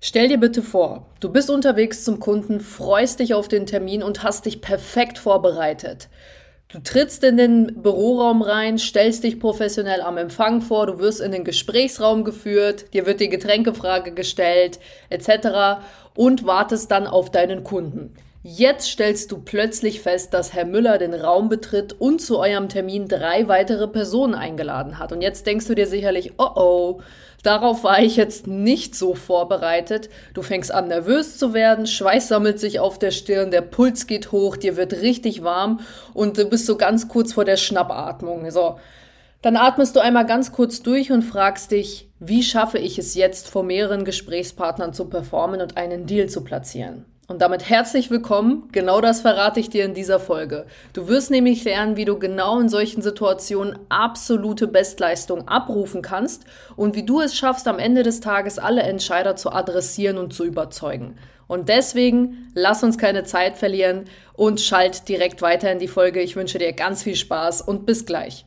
Stell dir bitte vor, du bist unterwegs zum Kunden, freust dich auf den Termin und hast dich perfekt vorbereitet. Du trittst in den Büroraum rein, stellst dich professionell am Empfang vor, du wirst in den Gesprächsraum geführt, dir wird die Getränkefrage gestellt, etc. und wartest dann auf deinen Kunden. Jetzt stellst du plötzlich fest, dass Herr Müller den Raum betritt und zu eurem Termin drei weitere Personen eingeladen hat. Und jetzt denkst du dir sicherlich, oh oh, Darauf war ich jetzt nicht so vorbereitet. Du fängst an nervös zu werden, Schweiß sammelt sich auf der Stirn, der Puls geht hoch, dir wird richtig warm und du bist so ganz kurz vor der Schnappatmung. So. Dann atmest du einmal ganz kurz durch und fragst dich, wie schaffe ich es jetzt, vor mehreren Gesprächspartnern zu performen und einen Deal zu platzieren? Und damit herzlich willkommen. Genau das verrate ich dir in dieser Folge. Du wirst nämlich lernen, wie du genau in solchen Situationen absolute Bestleistung abrufen kannst und wie du es schaffst, am Ende des Tages alle Entscheider zu adressieren und zu überzeugen. Und deswegen lass uns keine Zeit verlieren und schalt direkt weiter in die Folge. Ich wünsche dir ganz viel Spaß und bis gleich.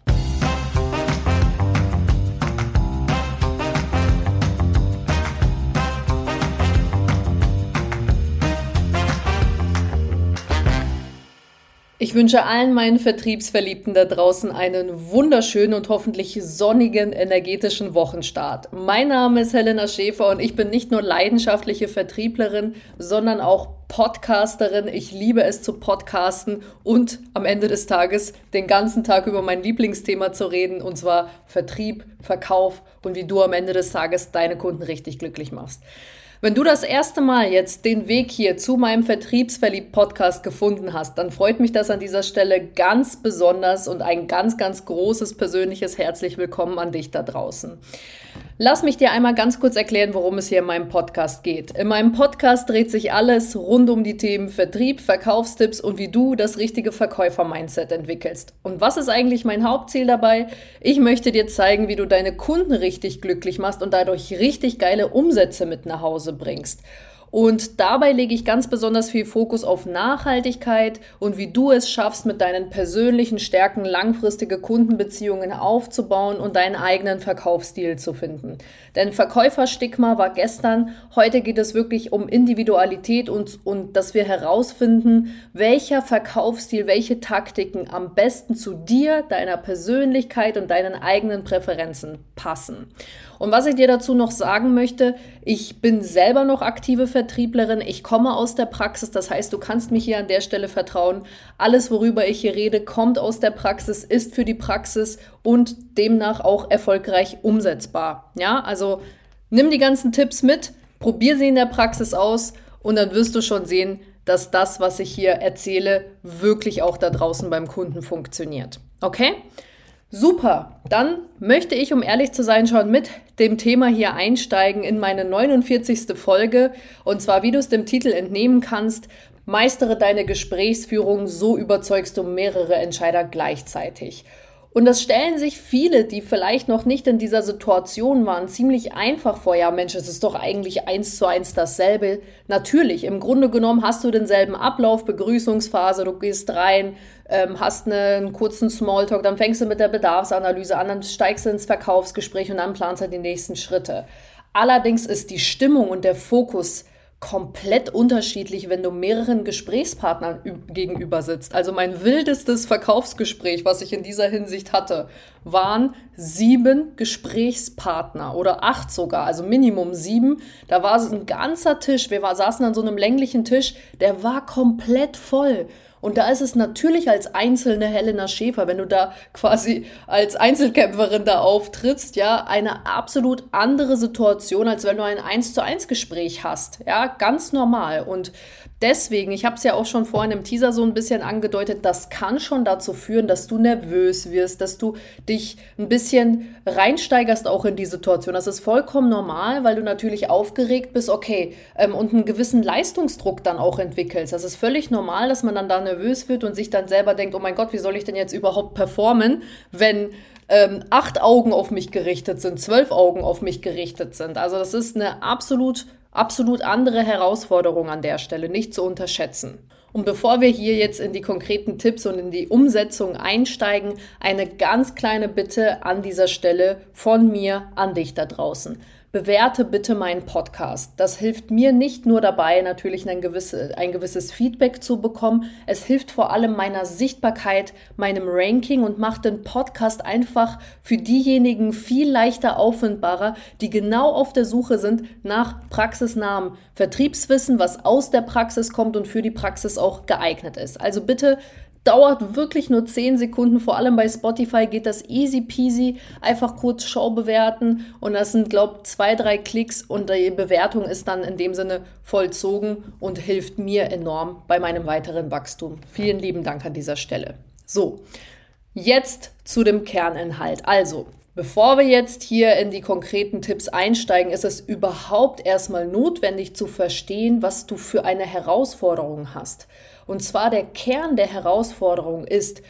Ich wünsche allen meinen Vertriebsverliebten da draußen einen wunderschönen und hoffentlich sonnigen, energetischen Wochenstart. Mein Name ist Helena Schäfer und ich bin nicht nur leidenschaftliche Vertrieblerin, sondern auch Podcasterin. Ich liebe es zu podcasten und am Ende des Tages den ganzen Tag über mein Lieblingsthema zu reden, und zwar Vertrieb, Verkauf und wie du am Ende des Tages deine Kunden richtig glücklich machst. Wenn du das erste Mal jetzt den Weg hier zu meinem Vertriebsverliebt-Podcast gefunden hast, dann freut mich das an dieser Stelle ganz besonders und ein ganz, ganz großes persönliches herzlich willkommen an dich da draußen. Lass mich dir einmal ganz kurz erklären, worum es hier in meinem Podcast geht. In meinem Podcast dreht sich alles rund um die Themen Vertrieb, Verkaufstipps und wie du das richtige Verkäufer-Mindset entwickelst. Und was ist eigentlich mein Hauptziel dabei? Ich möchte dir zeigen, wie du deine Kunden richtig glücklich machst und dadurch richtig geile Umsätze mit nach Hause bringst. Und dabei lege ich ganz besonders viel Fokus auf Nachhaltigkeit und wie du es schaffst, mit deinen persönlichen Stärken langfristige Kundenbeziehungen aufzubauen und deinen eigenen Verkaufsstil zu finden. Denn Verkäuferstigma war gestern, heute geht es wirklich um Individualität und, und dass wir herausfinden, welcher Verkaufsstil, welche Taktiken am besten zu dir, deiner Persönlichkeit und deinen eigenen Präferenzen passen. Und was ich dir dazu noch sagen möchte, ich bin selber noch aktive Vertrieblerin. Ich komme aus der Praxis. Das heißt, du kannst mich hier an der Stelle vertrauen. Alles, worüber ich hier rede, kommt aus der Praxis, ist für die Praxis und demnach auch erfolgreich umsetzbar. Ja, also nimm die ganzen Tipps mit, probier sie in der Praxis aus und dann wirst du schon sehen, dass das, was ich hier erzähle, wirklich auch da draußen beim Kunden funktioniert. Okay? Super, dann möchte ich, um ehrlich zu sein, schon mit dem Thema hier einsteigen in meine 49. Folge. Und zwar, wie du es dem Titel entnehmen kannst, meistere deine Gesprächsführung, so überzeugst du mehrere Entscheider gleichzeitig. Und das stellen sich viele, die vielleicht noch nicht in dieser Situation waren, ziemlich einfach vor. Ja, Mensch, es ist doch eigentlich eins zu eins dasselbe. Natürlich, im Grunde genommen hast du denselben Ablauf, Begrüßungsphase, du gehst rein, ähm, hast einen kurzen Smalltalk, dann fängst du mit der Bedarfsanalyse an, dann steigst du ins Verkaufsgespräch und dann planst du die nächsten Schritte. Allerdings ist die Stimmung und der Fokus komplett unterschiedlich, wenn du mehreren Gesprächspartnern gegenüber sitzt. Also mein wildestes Verkaufsgespräch, was ich in dieser Hinsicht hatte, waren sieben Gesprächspartner oder acht sogar, also Minimum sieben. Da war ein ganzer Tisch, wir war, saßen an so einem länglichen Tisch, der war komplett voll. Und da ist es natürlich als einzelne Helena Schäfer, wenn du da quasi als Einzelkämpferin da auftrittst, ja, eine absolut andere Situation, als wenn du ein 1 zu 1 Gespräch hast. Ja, ganz normal. Und deswegen, ich habe es ja auch schon vorhin im Teaser so ein bisschen angedeutet, das kann schon dazu führen, dass du nervös wirst, dass du dich ein bisschen reinsteigerst auch in die Situation. Das ist vollkommen normal, weil du natürlich aufgeregt bist, okay, ähm, und einen gewissen Leistungsdruck dann auch entwickelst. Das ist völlig normal, dass man dann da nervös wird und sich dann selber denkt, oh mein Gott, wie soll ich denn jetzt überhaupt performen, wenn ähm, acht Augen auf mich gerichtet sind, zwölf Augen auf mich gerichtet sind. Also das ist eine absolut, absolut andere Herausforderung an der Stelle, nicht zu unterschätzen. Und bevor wir hier jetzt in die konkreten Tipps und in die Umsetzung einsteigen, eine ganz kleine Bitte an dieser Stelle von mir an dich da draußen. Bewerte bitte meinen Podcast. Das hilft mir nicht nur dabei, natürlich ein, gewisse, ein gewisses Feedback zu bekommen. Es hilft vor allem meiner Sichtbarkeit, meinem Ranking und macht den Podcast einfach für diejenigen viel leichter auffindbarer, die genau auf der Suche sind nach praxisnahem Vertriebswissen, was aus der Praxis kommt und für die Praxis auch geeignet ist. Also bitte dauert wirklich nur 10 Sekunden. Vor allem bei Spotify geht das easy peasy. Einfach kurz Show bewerten und das sind, glaube ich, zwei, drei Klicks und die Bewertung ist dann in dem Sinne vollzogen und hilft mir enorm bei meinem weiteren Wachstum. Vielen lieben Dank an dieser Stelle. So, jetzt zu dem Kerninhalt. Also, Bevor wir jetzt hier in die konkreten Tipps einsteigen, ist es überhaupt erstmal notwendig zu verstehen, was du für eine Herausforderung hast. Und zwar der Kern der Herausforderung ist,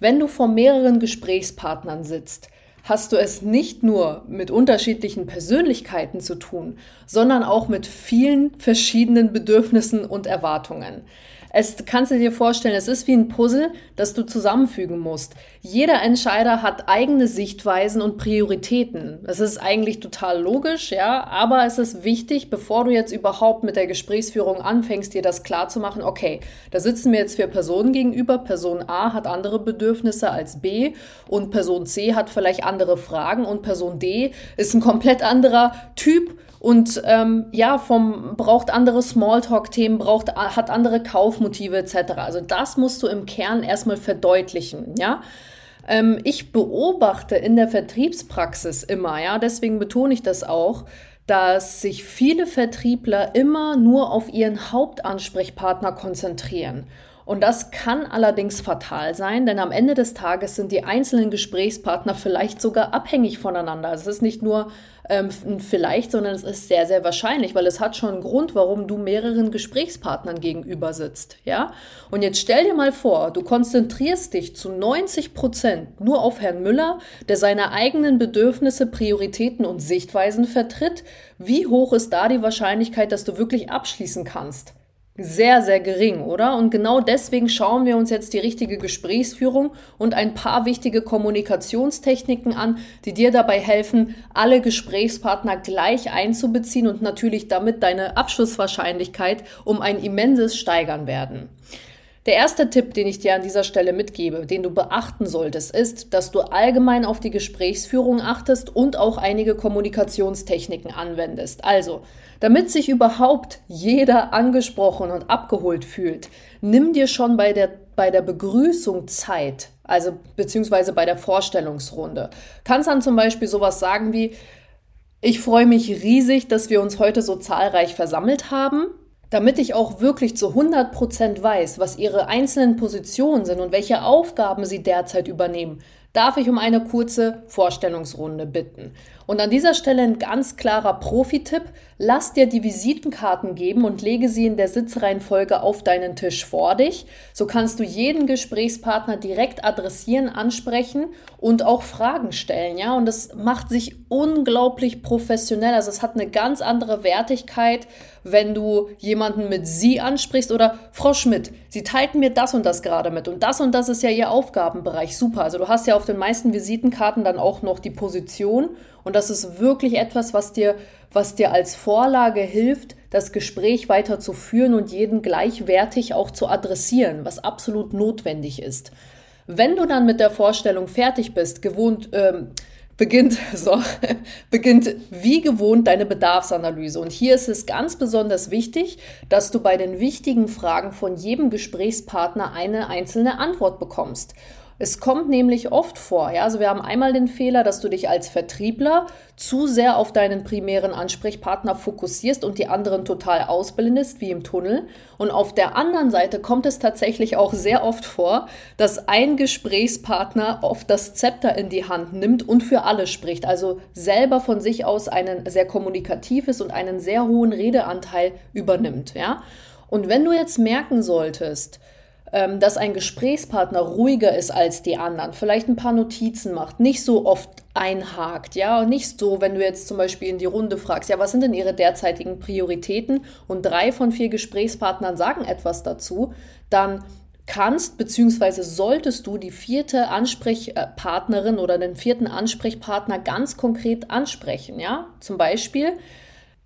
wenn du vor mehreren Gesprächspartnern sitzt, hast du es nicht nur mit unterschiedlichen Persönlichkeiten zu tun, sondern auch mit vielen verschiedenen Bedürfnissen und Erwartungen. Es kannst du dir vorstellen, es ist wie ein Puzzle, das du zusammenfügen musst. Jeder Entscheider hat eigene Sichtweisen und Prioritäten. Das ist eigentlich total logisch, ja, aber es ist wichtig, bevor du jetzt überhaupt mit der Gesprächsführung anfängst, dir das klar zu machen, okay, da sitzen mir jetzt vier Personen gegenüber, Person A hat andere Bedürfnisse als B und Person C hat vielleicht andere Fragen und Person D ist ein komplett anderer Typ und ähm, ja, vom braucht andere Smalltalk-Themen, braucht hat andere Kaufmotive etc. Also das musst du im Kern erstmal verdeutlichen, ja. Ähm, ich beobachte in der Vertriebspraxis immer, ja, deswegen betone ich das auch, dass sich viele Vertriebler immer nur auf ihren Hauptansprechpartner konzentrieren. Und das kann allerdings fatal sein, denn am Ende des Tages sind die einzelnen Gesprächspartner vielleicht sogar abhängig voneinander. Also es ist nicht nur ähm, vielleicht, sondern es ist sehr, sehr wahrscheinlich, weil es hat schon einen Grund, warum du mehreren Gesprächspartnern gegenüber sitzt. Ja? Und jetzt stell dir mal vor, du konzentrierst dich zu 90 Prozent nur auf Herrn Müller, der seine eigenen Bedürfnisse, Prioritäten und Sichtweisen vertritt. Wie hoch ist da die Wahrscheinlichkeit, dass du wirklich abschließen kannst? Sehr, sehr gering, oder? Und genau deswegen schauen wir uns jetzt die richtige Gesprächsführung und ein paar wichtige Kommunikationstechniken an, die dir dabei helfen, alle Gesprächspartner gleich einzubeziehen und natürlich damit deine Abschlusswahrscheinlichkeit um ein immenses steigern werden. Der erste Tipp, den ich dir an dieser Stelle mitgebe, den du beachten solltest, ist, dass du allgemein auf die Gesprächsführung achtest und auch einige Kommunikationstechniken anwendest. Also, damit sich überhaupt jeder angesprochen und abgeholt fühlt, nimm dir schon bei der, bei der Begrüßung Zeit, also beziehungsweise bei der Vorstellungsrunde. Kannst dann zum Beispiel sowas sagen wie, ich freue mich riesig, dass wir uns heute so zahlreich versammelt haben. Damit ich auch wirklich zu 100 Prozent weiß, was Ihre einzelnen Positionen sind und welche Aufgaben Sie derzeit übernehmen, darf ich um eine kurze Vorstellungsrunde bitten. Und an dieser Stelle ein ganz klarer Profi-Tipp. Lass dir die Visitenkarten geben und lege sie in der Sitzreihenfolge auf deinen Tisch vor dich. So kannst du jeden Gesprächspartner direkt adressieren, ansprechen und auch Fragen stellen. Ja, und das macht sich unglaublich professionell. Also es hat eine ganz andere Wertigkeit, wenn du jemanden mit sie ansprichst oder Frau Schmidt, Sie teilten mir das und das gerade mit und das und das ist ja Ihr Aufgabenbereich. Super. Also du hast ja auf den meisten Visitenkarten dann auch noch die Position und das ist wirklich etwas, was dir, was dir als Vorlage hilft, das Gespräch weiter zu führen und jeden gleichwertig auch zu adressieren, was absolut notwendig ist. Wenn du dann mit der Vorstellung fertig bist, gewohnt, ähm, beginnt, so, beginnt wie gewohnt deine Bedarfsanalyse. Und hier ist es ganz besonders wichtig, dass du bei den wichtigen Fragen von jedem Gesprächspartner eine einzelne Antwort bekommst. Es kommt nämlich oft vor, ja, also wir haben einmal den Fehler, dass du dich als Vertriebler zu sehr auf deinen primären Ansprechpartner fokussierst und die anderen total ausblendest, wie im Tunnel. Und auf der anderen Seite kommt es tatsächlich auch sehr oft vor, dass ein Gesprächspartner oft das Zepter in die Hand nimmt und für alle spricht, also selber von sich aus ein sehr kommunikatives und einen sehr hohen Redeanteil übernimmt, ja. Und wenn du jetzt merken solltest, dass ein Gesprächspartner ruhiger ist als die anderen, vielleicht ein paar Notizen macht, nicht so oft einhakt, ja, und nicht so, wenn du jetzt zum Beispiel in die Runde fragst, ja, was sind denn ihre derzeitigen Prioritäten und drei von vier Gesprächspartnern sagen etwas dazu, dann kannst bzw. solltest du die vierte Ansprechpartnerin oder den vierten Ansprechpartner ganz konkret ansprechen. Ja, zum Beispiel.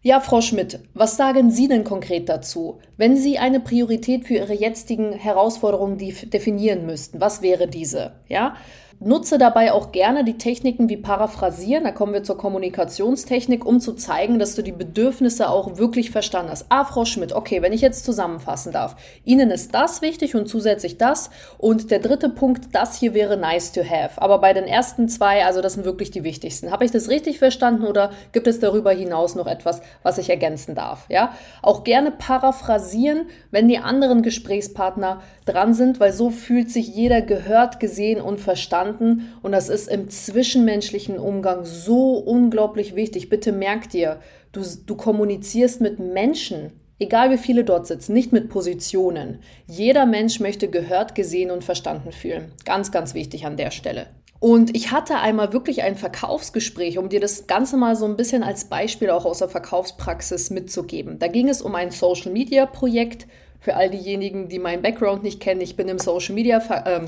Ja, Frau Schmidt, was sagen Sie denn konkret dazu? Wenn Sie eine Priorität für Ihre jetzigen Herausforderungen definieren müssten, was wäre diese? Ja, Nutze dabei auch gerne die Techniken wie Paraphrasieren, da kommen wir zur Kommunikationstechnik, um zu zeigen, dass du die Bedürfnisse auch wirklich verstanden hast. Ah, Frau Schmidt, okay, wenn ich jetzt zusammenfassen darf. Ihnen ist das wichtig und zusätzlich das. Und der dritte Punkt, das hier wäre nice to have. Aber bei den ersten zwei, also das sind wirklich die wichtigsten. Habe ich das richtig verstanden oder gibt es darüber hinaus noch etwas, was ich ergänzen darf? Ja, auch gerne paraphrasieren, wenn die anderen Gesprächspartner dran sind, weil so fühlt sich jeder gehört, gesehen und verstanden. Und das ist im zwischenmenschlichen Umgang so unglaublich wichtig. Bitte merk dir, du, du kommunizierst mit Menschen, egal wie viele dort sitzen, nicht mit Positionen. Jeder Mensch möchte gehört, gesehen und verstanden fühlen. Ganz, ganz wichtig an der Stelle. Und ich hatte einmal wirklich ein Verkaufsgespräch, um dir das Ganze mal so ein bisschen als Beispiel auch aus der Verkaufspraxis mitzugeben. Da ging es um ein Social-Media-Projekt für all diejenigen, die meinen Background nicht kennen, ich bin im Social Media, ähm,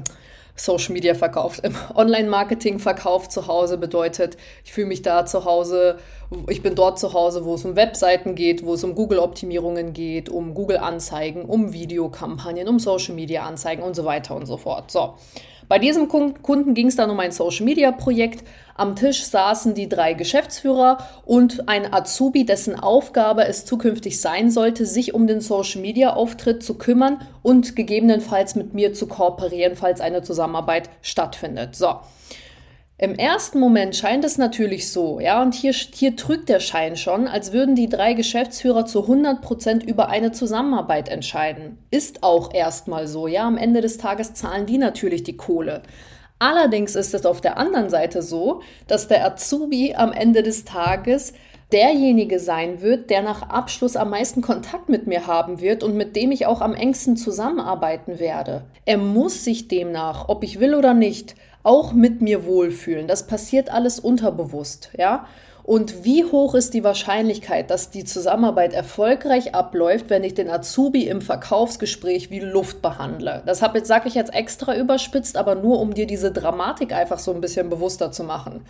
Social Media verkauft, im Online-Marketing verkauft zu Hause bedeutet, ich fühle mich da zu Hause, ich bin dort zu Hause, wo es um Webseiten geht, wo es um Google-Optimierungen geht, um Google-Anzeigen, um Videokampagnen, um Social-Media-Anzeigen und so weiter und so fort. So. Bei diesem Kunden ging es dann um ein Social-Media-Projekt. Am Tisch saßen die drei Geschäftsführer und ein Azubi, dessen Aufgabe es zukünftig sein sollte, sich um den Social-Media-Auftritt zu kümmern und gegebenenfalls mit mir zu kooperieren, falls eine Zusammenarbeit stattfindet. So. Im ersten Moment scheint es natürlich so, ja, und hier, hier trügt der Schein schon, als würden die drei Geschäftsführer zu 100 Prozent über eine Zusammenarbeit entscheiden. Ist auch erstmal so, ja, am Ende des Tages zahlen die natürlich die Kohle. Allerdings ist es auf der anderen Seite so, dass der Azubi am Ende des Tages derjenige sein wird, der nach Abschluss am meisten Kontakt mit mir haben wird und mit dem ich auch am engsten zusammenarbeiten werde. Er muss sich demnach, ob ich will oder nicht, auch mit mir wohlfühlen. Das passiert alles unterbewusst, ja. Und wie hoch ist die Wahrscheinlichkeit, dass die Zusammenarbeit erfolgreich abläuft, wenn ich den Azubi im Verkaufsgespräch wie Luft behandle? Das sage ich jetzt extra überspitzt, aber nur um dir diese Dramatik einfach so ein bisschen bewusster zu machen.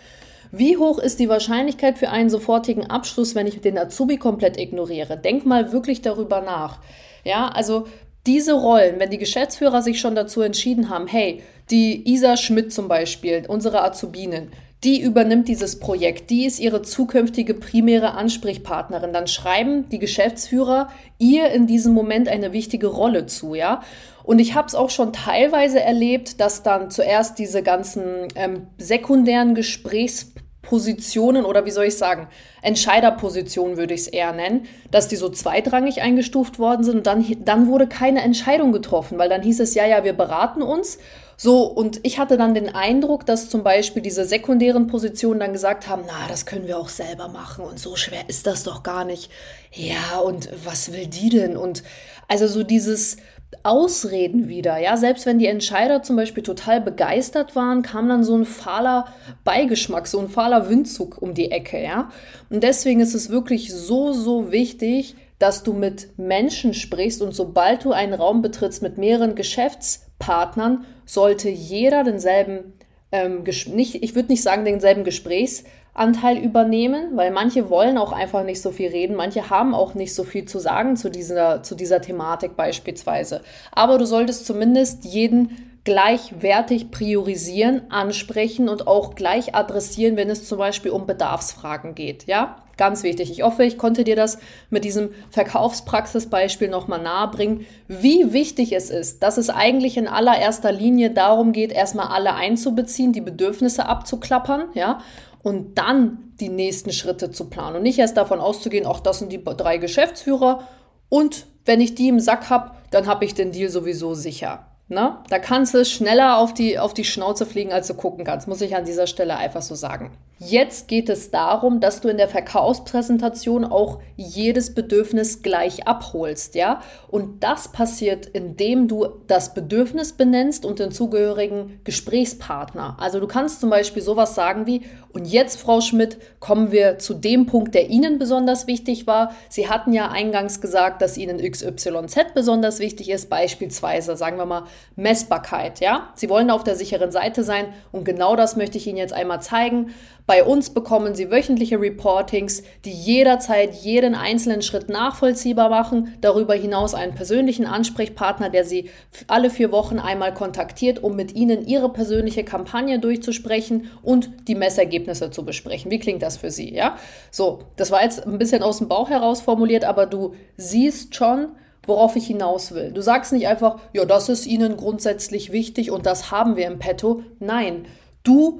Wie hoch ist die Wahrscheinlichkeit für einen sofortigen Abschluss, wenn ich den Azubi komplett ignoriere? Denk mal wirklich darüber nach. Ja, also diese Rollen, wenn die Geschäftsführer sich schon dazu entschieden haben, hey, die Isa Schmidt zum Beispiel, unsere Azubinen, die übernimmt dieses Projekt, die ist ihre zukünftige primäre Ansprechpartnerin. Dann schreiben die Geschäftsführer ihr in diesem Moment eine wichtige Rolle zu, ja. Und ich habe es auch schon teilweise erlebt, dass dann zuerst diese ganzen ähm, sekundären Gesprächs Positionen oder wie soll ich sagen, Entscheiderpositionen würde ich es eher nennen, dass die so zweitrangig eingestuft worden sind und dann, dann wurde keine Entscheidung getroffen, weil dann hieß es, ja, ja, wir beraten uns. So, und ich hatte dann den Eindruck, dass zum Beispiel diese sekundären Positionen dann gesagt haben, na, das können wir auch selber machen und so schwer ist das doch gar nicht. Ja, und was will die denn? Und also so dieses, Ausreden wieder. Ja, selbst wenn die Entscheider zum Beispiel total begeistert waren, kam dann so ein fahler Beigeschmack, so ein fahler Windzug um die Ecke. Ja, und deswegen ist es wirklich so, so wichtig, dass du mit Menschen sprichst und sobald du einen Raum betrittst mit mehreren Geschäftspartnern, sollte jeder denselben, ähm, nicht, ich würde nicht sagen denselben Gesprächs, Anteil übernehmen, weil manche wollen auch einfach nicht so viel reden, manche haben auch nicht so viel zu sagen zu dieser, zu dieser Thematik beispielsweise. Aber du solltest zumindest jeden gleichwertig priorisieren, ansprechen und auch gleich adressieren, wenn es zum Beispiel um Bedarfsfragen geht. Ja, ganz wichtig. Ich hoffe, ich konnte dir das mit diesem Verkaufspraxisbeispiel nochmal nahebringen, wie wichtig es ist, dass es eigentlich in allererster Linie darum geht, erstmal alle einzubeziehen, die Bedürfnisse abzuklappern, ja, und dann die nächsten Schritte zu planen und nicht erst davon auszugehen, auch das sind die drei Geschäftsführer und wenn ich die im Sack habe, dann habe ich den Deal sowieso sicher. Na, da kannst du schneller auf die, auf die Schnauze fliegen, als du gucken kannst, muss ich an dieser Stelle einfach so sagen. Jetzt geht es darum, dass du in der Verkaufspräsentation auch jedes Bedürfnis gleich abholst, ja? Und das passiert, indem du das Bedürfnis benennst und den zugehörigen Gesprächspartner. Also du kannst zum Beispiel sowas sagen wie, und jetzt, Frau Schmidt, kommen wir zu dem Punkt, der Ihnen besonders wichtig war. Sie hatten ja eingangs gesagt, dass Ihnen XYZ besonders wichtig ist, beispielsweise, sagen wir mal, Messbarkeit, ja? Sie wollen auf der sicheren Seite sein und genau das möchte ich Ihnen jetzt einmal zeigen. Bei uns bekommen Sie wöchentliche Reportings, die jederzeit jeden einzelnen Schritt nachvollziehbar machen. Darüber hinaus einen persönlichen Ansprechpartner, der Sie alle vier Wochen einmal kontaktiert, um mit Ihnen Ihre persönliche Kampagne durchzusprechen und die Messergebnisse zu besprechen. Wie klingt das für Sie? Ja, so, das war jetzt ein bisschen aus dem Bauch heraus formuliert, aber du siehst schon, worauf ich hinaus will. Du sagst nicht einfach, ja, das ist Ihnen grundsätzlich wichtig und das haben wir im Petto. Nein, du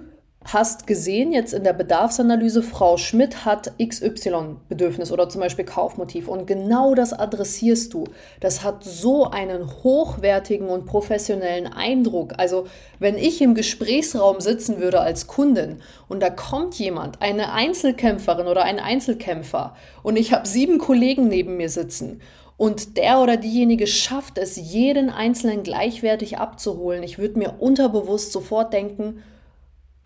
hast gesehen jetzt in der Bedarfsanalyse, Frau Schmidt hat XY-Bedürfnis oder zum Beispiel Kaufmotiv und genau das adressierst du. Das hat so einen hochwertigen und professionellen Eindruck. Also wenn ich im Gesprächsraum sitzen würde als Kundin und da kommt jemand, eine Einzelkämpferin oder ein Einzelkämpfer und ich habe sieben Kollegen neben mir sitzen und der oder diejenige schafft es, jeden Einzelnen gleichwertig abzuholen, ich würde mir unterbewusst sofort denken,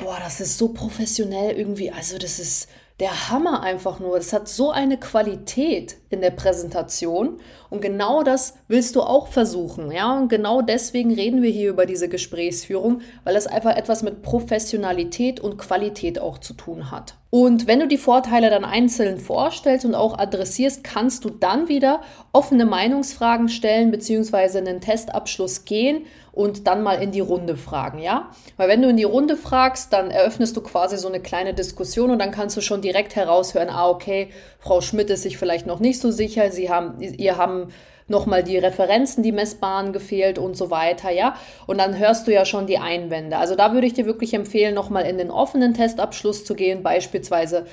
boah, das ist so professionell irgendwie. Also das ist der Hammer einfach nur. Das hat so eine Qualität in der Präsentation. Und genau das willst du auch versuchen. Ja, und genau deswegen reden wir hier über diese Gesprächsführung, weil es einfach etwas mit Professionalität und Qualität auch zu tun hat. Und wenn du die Vorteile dann einzeln vorstellst und auch adressierst, kannst du dann wieder offene Meinungsfragen stellen bzw. einen Testabschluss gehen und dann mal in die Runde fragen, ja? Weil wenn du in die Runde fragst, dann eröffnest du quasi so eine kleine Diskussion und dann kannst du schon direkt heraushören, ah, okay, Frau Schmidt ist sich vielleicht noch nicht so sicher, sie haben, ihr haben nochmal die Referenzen, die messbaren gefehlt und so weiter, ja. Und dann hörst du ja schon die Einwände. Also da würde ich dir wirklich empfehlen, nochmal in den offenen Testabschluss zu gehen, beispielsweise.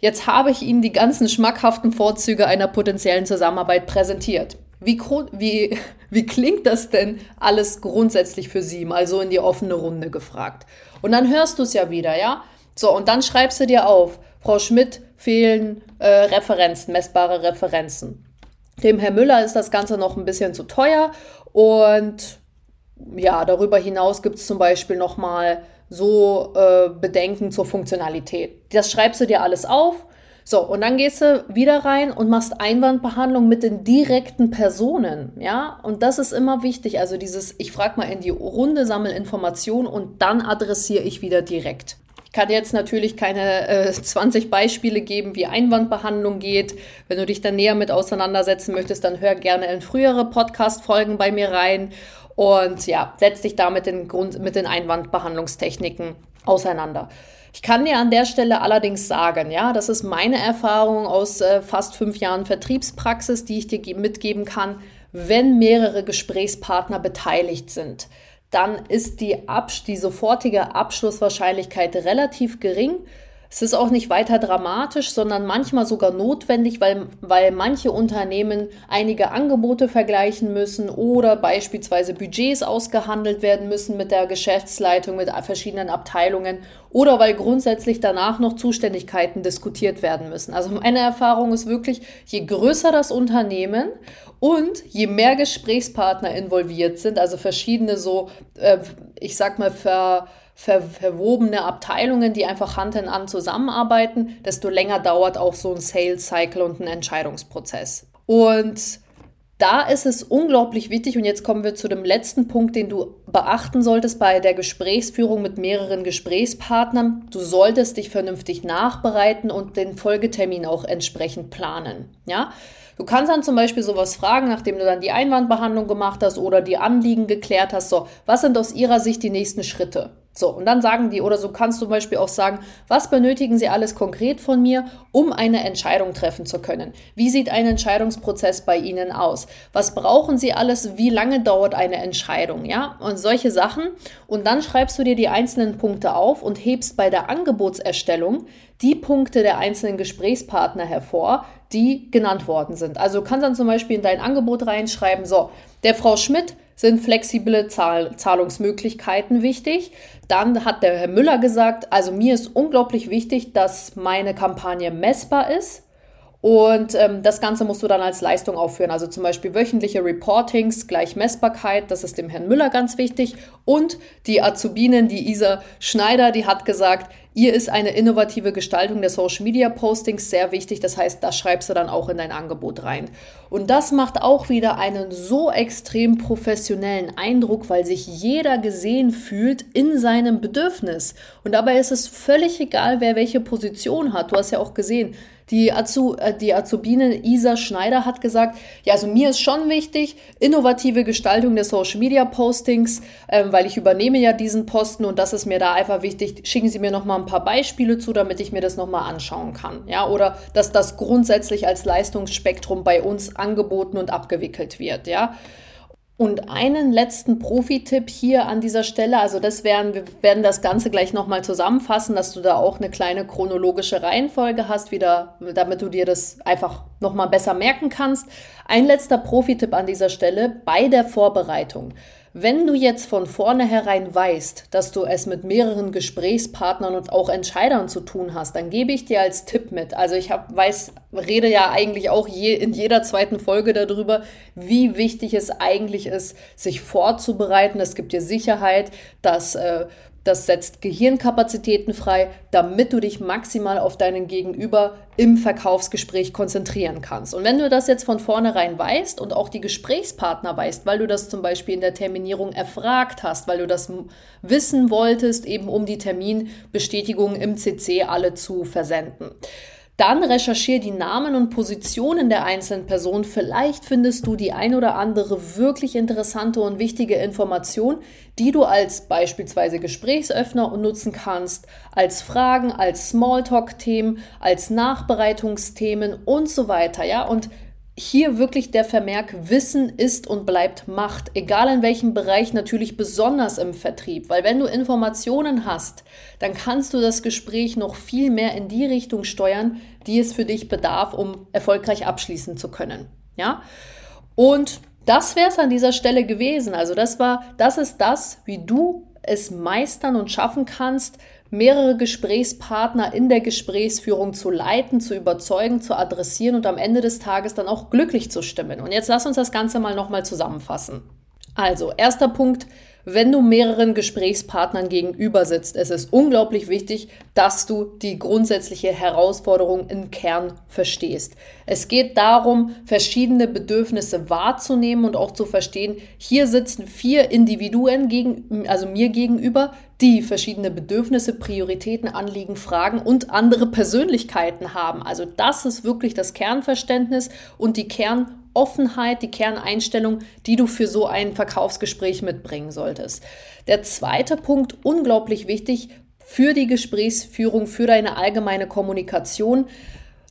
Jetzt habe ich Ihnen die ganzen schmackhaften Vorzüge einer potenziellen Zusammenarbeit präsentiert. Wie, wie, wie klingt das denn alles grundsätzlich für Sie? Mal so in die offene Runde gefragt. Und dann hörst du es ja wieder, ja? So, und dann schreibst du dir auf, Frau Schmidt fehlen äh, Referenzen, messbare Referenzen. Dem Herr Müller ist das Ganze noch ein bisschen zu teuer und ja, darüber hinaus gibt es zum Beispiel nochmal so äh, Bedenken zur Funktionalität. Das schreibst du dir alles auf. So, und dann gehst du wieder rein und machst Einwandbehandlung mit den direkten Personen, ja? Und das ist immer wichtig. Also dieses, ich frage mal in die Runde, sammle Informationen und dann adressiere ich wieder direkt kann jetzt natürlich keine äh, 20 Beispiele geben, wie Einwandbehandlung geht. Wenn du dich dann näher mit auseinandersetzen möchtest, dann hör gerne in frühere Podcast-Folgen bei mir rein und ja, setz dich da mit den, Grund, mit den Einwandbehandlungstechniken auseinander. Ich kann dir an der Stelle allerdings sagen, ja, das ist meine Erfahrung aus äh, fast fünf Jahren Vertriebspraxis, die ich dir mitgeben kann, wenn mehrere Gesprächspartner beteiligt sind dann ist die, Abs die sofortige Abschlusswahrscheinlichkeit relativ gering. Es ist auch nicht weiter dramatisch, sondern manchmal sogar notwendig, weil, weil manche Unternehmen einige Angebote vergleichen müssen oder beispielsweise Budgets ausgehandelt werden müssen mit der Geschäftsleitung, mit verschiedenen Abteilungen oder weil grundsätzlich danach noch Zuständigkeiten diskutiert werden müssen. Also meine Erfahrung ist wirklich, je größer das Unternehmen und je mehr Gesprächspartner involviert sind, also verschiedene so, äh, ich sag mal, ver, ver, verwobene Abteilungen, die einfach Hand in Hand zusammenarbeiten, desto länger dauert auch so ein Sales Cycle und ein Entscheidungsprozess. Und da ist es unglaublich wichtig, und jetzt kommen wir zu dem letzten Punkt, den du beachten solltest bei der Gesprächsführung mit mehreren Gesprächspartnern. Du solltest dich vernünftig nachbereiten und den Folgetermin auch entsprechend planen. Ja? Du kannst dann zum Beispiel sowas fragen, nachdem du dann die Einwandbehandlung gemacht hast oder die Anliegen geklärt hast. So, was sind aus ihrer Sicht die nächsten Schritte? So, und dann sagen die, oder so kannst du zum Beispiel auch sagen, was benötigen sie alles konkret von mir, um eine Entscheidung treffen zu können? Wie sieht ein Entscheidungsprozess bei ihnen aus? Was brauchen sie alles? Wie lange dauert eine Entscheidung? Ja, und solche Sachen. Und dann schreibst du dir die einzelnen Punkte auf und hebst bei der Angebotserstellung die Punkte der einzelnen Gesprächspartner hervor, die genannt worden sind. Also du kannst dann zum Beispiel in dein Angebot reinschreiben, so, der Frau Schmidt sind flexible Zahl Zahlungsmöglichkeiten wichtig. Dann hat der Herr Müller gesagt, also mir ist unglaublich wichtig, dass meine Kampagne messbar ist. Und ähm, das Ganze musst du dann als Leistung aufführen. Also zum Beispiel wöchentliche Reportings gleich Messbarkeit, das ist dem Herrn Müller ganz wichtig. Und die Azubinen, die Isa Schneider, die hat gesagt, Ihr ist eine innovative Gestaltung der Social Media Postings sehr wichtig. Das heißt, das schreibst du dann auch in dein Angebot rein. Und das macht auch wieder einen so extrem professionellen Eindruck, weil sich jeder gesehen fühlt in seinem Bedürfnis. Und dabei ist es völlig egal, wer welche Position hat. Du hast ja auch gesehen, die, Azu, äh, die Azubine Isa Schneider hat gesagt, ja, also mir ist schon wichtig, innovative Gestaltung der Social Media Postings, ähm, weil ich übernehme ja diesen Posten und das ist mir da einfach wichtig. Schicken Sie mir noch mal ein paar Beispiele zu, damit ich mir das noch mal anschauen kann. Ja, oder dass das grundsätzlich als Leistungsspektrum bei uns angeboten und abgewickelt wird. Ja. Und einen letzten Profi-Tipp hier an dieser Stelle, also das werden, wir werden das Ganze gleich nochmal zusammenfassen, dass du da auch eine kleine chronologische Reihenfolge hast, wieder, damit du dir das einfach nochmal besser merken kannst. Ein letzter Profi-Tipp an dieser Stelle bei der Vorbereitung. Wenn du jetzt von vornherein weißt, dass du es mit mehreren Gesprächspartnern und auch Entscheidern zu tun hast, dann gebe ich dir als Tipp mit. Also ich hab, weiß, rede ja eigentlich auch je, in jeder zweiten Folge darüber, wie wichtig es eigentlich ist, sich vorzubereiten. Es gibt dir Sicherheit, dass äh, das setzt Gehirnkapazitäten frei, damit du dich maximal auf deinen Gegenüber im Verkaufsgespräch konzentrieren kannst. Und wenn du das jetzt von vornherein weißt und auch die Gesprächspartner weißt, weil du das zum Beispiel in der Terminierung erfragt hast, weil du das wissen wolltest, eben um die Terminbestätigung im CC alle zu versenden, dann recherchiere die Namen und Positionen der einzelnen Personen. Vielleicht findest du die ein oder andere wirklich interessante und wichtige Information, die du als beispielsweise Gesprächsöffner nutzen kannst, als Fragen, als Smalltalk-Themen, als Nachbereitungsthemen und so weiter. Ja, und hier wirklich der Vermerk Wissen ist und bleibt Macht, egal in welchem Bereich, natürlich besonders im Vertrieb, weil wenn du Informationen hast, dann kannst du das Gespräch noch viel mehr in die Richtung steuern, die es für dich bedarf, um erfolgreich abschließen zu können. Ja? Und das wäre es an dieser Stelle gewesen. Also das war, das ist das, wie du es meistern und schaffen kannst, mehrere Gesprächspartner in der Gesprächsführung zu leiten, zu überzeugen, zu adressieren und am Ende des Tages dann auch glücklich zu stimmen. Und jetzt lass uns das Ganze mal nochmal zusammenfassen. Also, erster Punkt, wenn du mehreren Gesprächspartnern gegenüber sitzt, es ist unglaublich wichtig, dass du die grundsätzliche Herausforderung im Kern verstehst. Es geht darum, verschiedene Bedürfnisse wahrzunehmen und auch zu verstehen, hier sitzen vier Individuen gegen, also mir gegenüber, die verschiedene Bedürfnisse, Prioritäten, Anliegen, Fragen und andere Persönlichkeiten haben. Also das ist wirklich das Kernverständnis und die Kern Offenheit, die Kerneinstellung, die du für so ein Verkaufsgespräch mitbringen solltest. Der zweite Punkt, unglaublich wichtig für die Gesprächsführung, für deine allgemeine Kommunikation,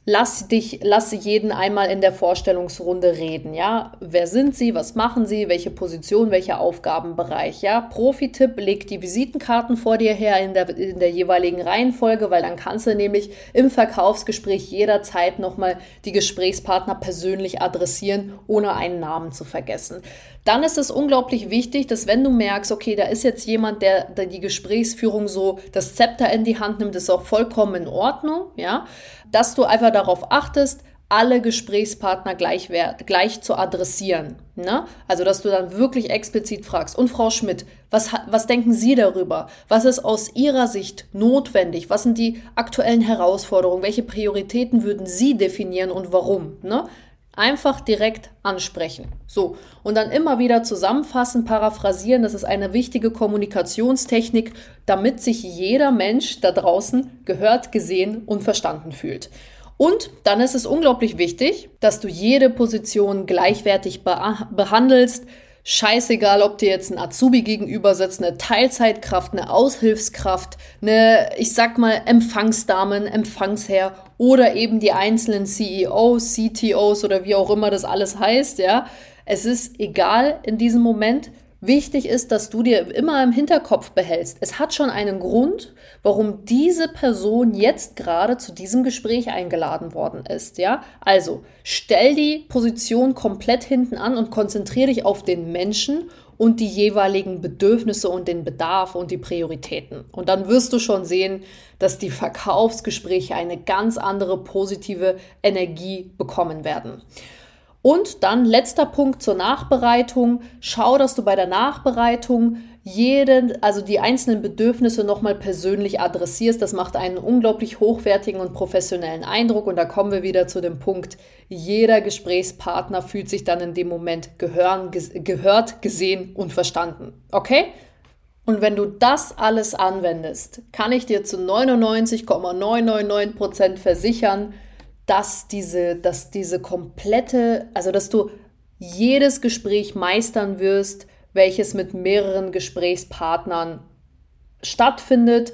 lass dich, lass jeden einmal in der Vorstellungsrunde reden, ja. Wer sind sie? Was machen sie? Welche Position? Welcher Aufgabenbereich? Ja. Profi-Tipp, leg die Visitenkarten vor dir her in der, in der jeweiligen Reihenfolge, weil dann kannst du nämlich im Verkaufsgespräch jederzeit nochmal die Gesprächspartner persönlich adressieren, ohne einen Namen zu vergessen. Dann ist es unglaublich wichtig, dass wenn du merkst, okay, da ist jetzt jemand, der, der die Gesprächsführung so das Zepter in die Hand nimmt, ist auch vollkommen in Ordnung, ja dass du einfach darauf achtest, alle Gesprächspartner gleich, gleich zu adressieren. Ne? Also, dass du dann wirklich explizit fragst. Und Frau Schmidt, was, was denken Sie darüber? Was ist aus Ihrer Sicht notwendig? Was sind die aktuellen Herausforderungen? Welche Prioritäten würden Sie definieren und warum? Ne? Einfach direkt ansprechen. So. Und dann immer wieder zusammenfassen, paraphrasieren. Das ist eine wichtige Kommunikationstechnik, damit sich jeder Mensch da draußen gehört, gesehen und verstanden fühlt. Und dann ist es unglaublich wichtig, dass du jede Position gleichwertig behandelst, Scheißegal, ob dir jetzt ein Azubi gegenüber sitzt, eine Teilzeitkraft, eine Aushilfskraft, eine, ich sag mal, Empfangsdamen, Empfangsherr oder eben die einzelnen CEOs, CTOs oder wie auch immer das alles heißt, ja. Es ist egal in diesem Moment. Wichtig ist, dass du dir immer im Hinterkopf behältst. Es hat schon einen Grund, warum diese Person jetzt gerade zu diesem Gespräch eingeladen worden ist. Ja, also stell die Position komplett hinten an und konzentriere dich auf den Menschen und die jeweiligen Bedürfnisse und den Bedarf und die Prioritäten. Und dann wirst du schon sehen, dass die Verkaufsgespräche eine ganz andere positive Energie bekommen werden. Und dann letzter Punkt zur Nachbereitung. Schau, dass du bei der Nachbereitung jeden, also die einzelnen Bedürfnisse nochmal persönlich adressierst. Das macht einen unglaublich hochwertigen und professionellen Eindruck. Und da kommen wir wieder zu dem Punkt, jeder Gesprächspartner fühlt sich dann in dem Moment gehören, gehört, gesehen und verstanden. Okay? Und wenn du das alles anwendest, kann ich dir zu 99,999 Prozent versichern, dass diese, dass diese komplette, also dass du jedes Gespräch meistern wirst, welches mit mehreren Gesprächspartnern stattfindet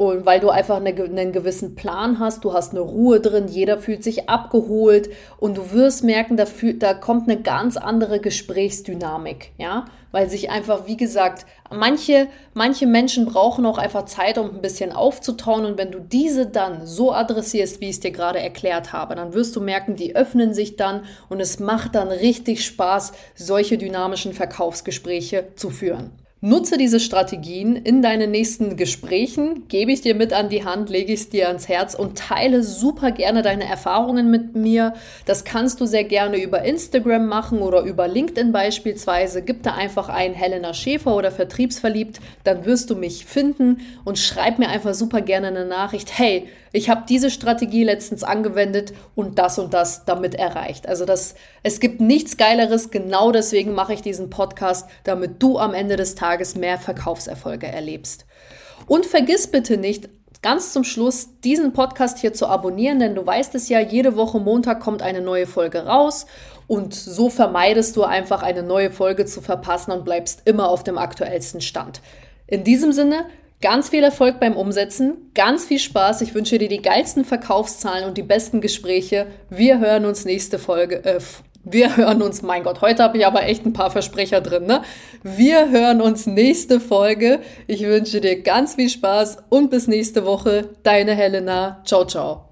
und weil du einfach eine, einen gewissen Plan hast, du hast eine Ruhe drin, jeder fühlt sich abgeholt und du wirst merken, da, fühlt, da kommt eine ganz andere Gesprächsdynamik, ja, weil sich einfach, wie gesagt, manche, manche Menschen brauchen auch einfach Zeit, um ein bisschen aufzutauen und wenn du diese dann so adressierst, wie ich es dir gerade erklärt habe, dann wirst du merken, die öffnen sich dann und es macht dann richtig Spaß, solche dynamischen Verkaufsgespräche zu führen. Nutze diese Strategien in deinen nächsten Gesprächen, gebe ich dir mit an die Hand, lege ich es dir ans Herz und teile super gerne deine Erfahrungen mit mir. Das kannst du sehr gerne über Instagram machen oder über LinkedIn beispielsweise. Gib da einfach ein Helena Schäfer oder Vertriebsverliebt, dann wirst du mich finden und schreib mir einfach super gerne eine Nachricht. Hey, ich habe diese Strategie letztens angewendet und das und das damit erreicht. Also das, es gibt nichts Geileres. Genau deswegen mache ich diesen Podcast, damit du am Ende des Tages mehr Verkaufserfolge erlebst. Und vergiss bitte nicht, ganz zum Schluss diesen Podcast hier zu abonnieren, denn du weißt es ja, jede Woche Montag kommt eine neue Folge raus und so vermeidest du einfach eine neue Folge zu verpassen und bleibst immer auf dem aktuellsten Stand. In diesem Sinne, Ganz viel Erfolg beim Umsetzen, ganz viel Spaß. Ich wünsche dir die geilsten Verkaufszahlen und die besten Gespräche. Wir hören uns nächste Folge. Äh, wir hören uns, mein Gott, heute habe ich aber echt ein paar Versprecher drin, ne? Wir hören uns nächste Folge. Ich wünsche dir ganz viel Spaß und bis nächste Woche. Deine Helena. Ciao, ciao.